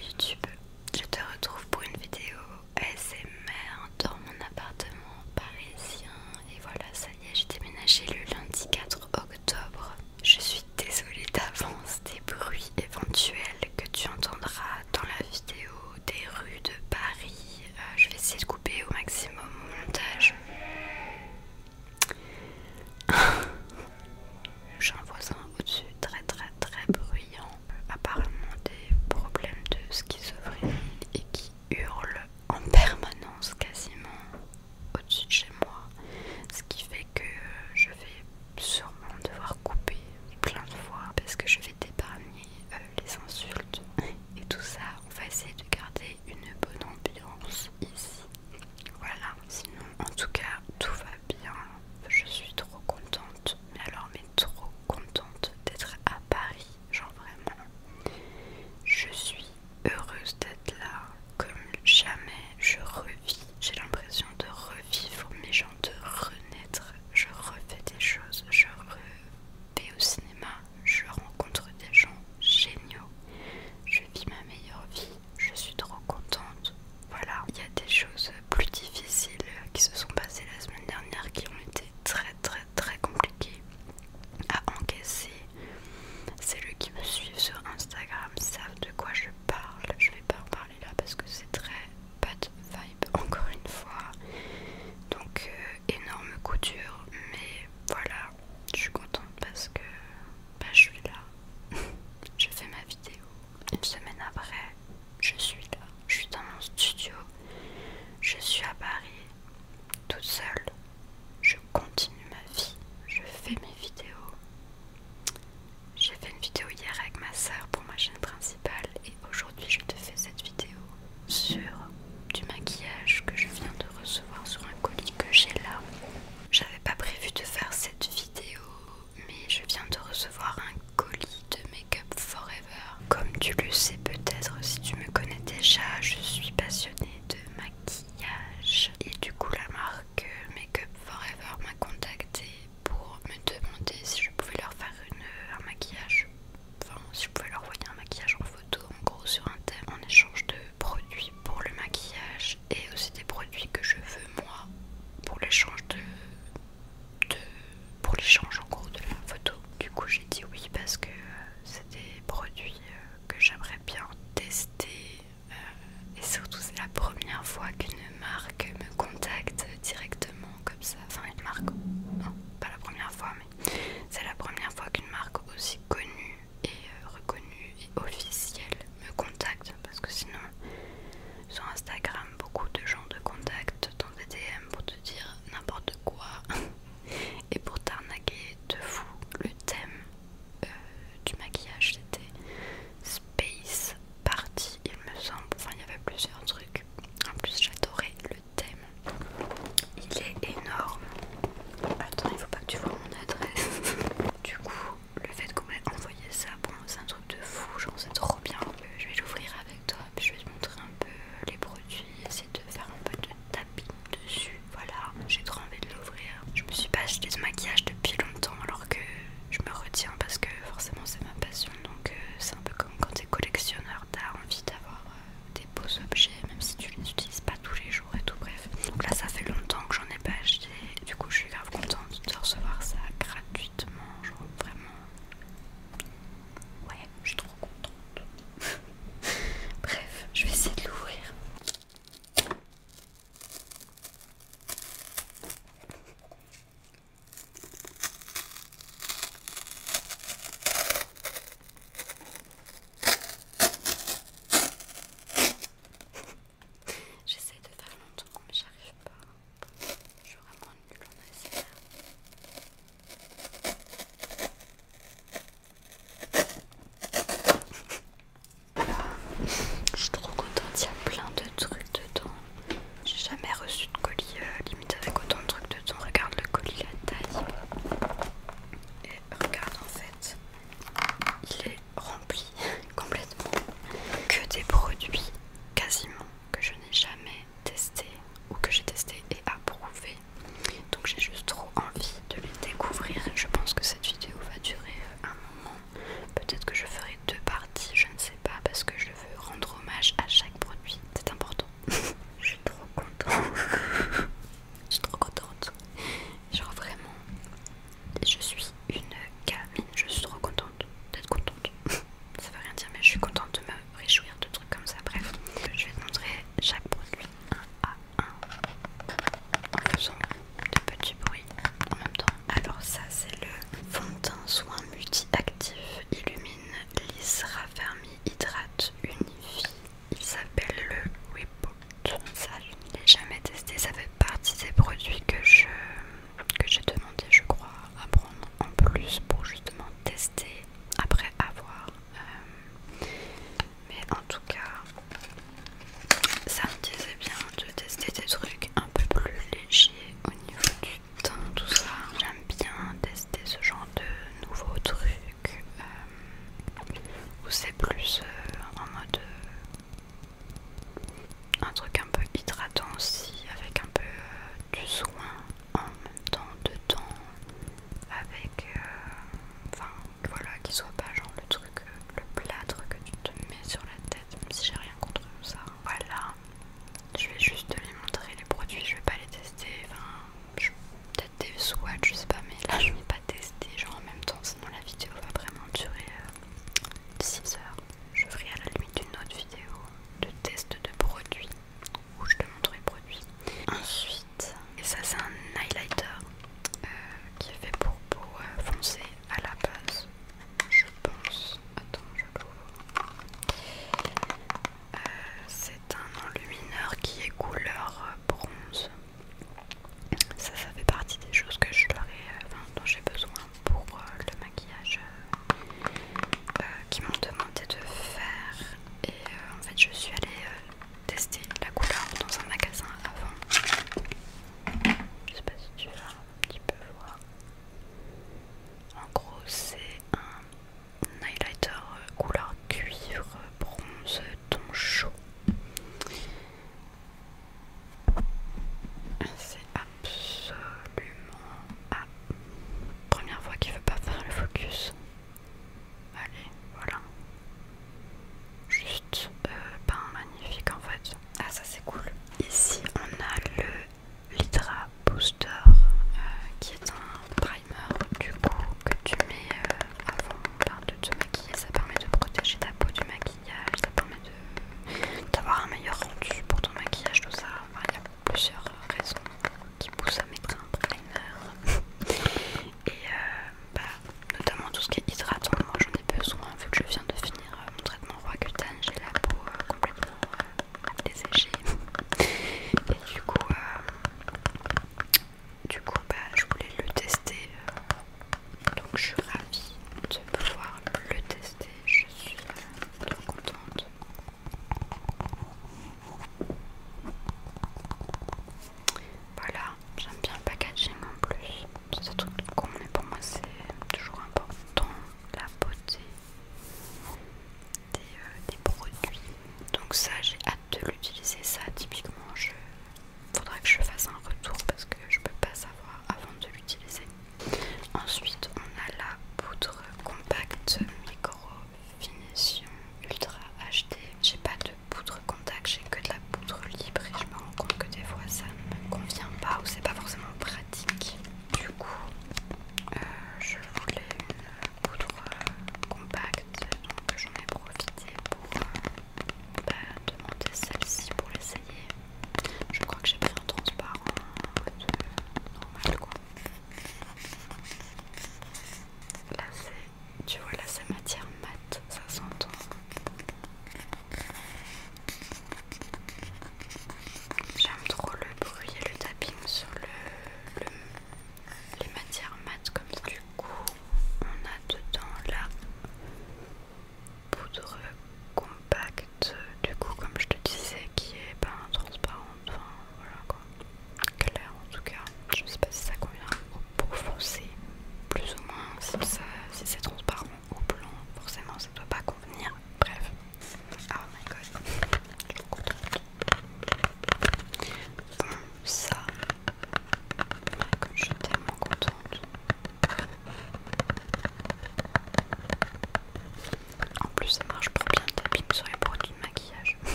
YouTube,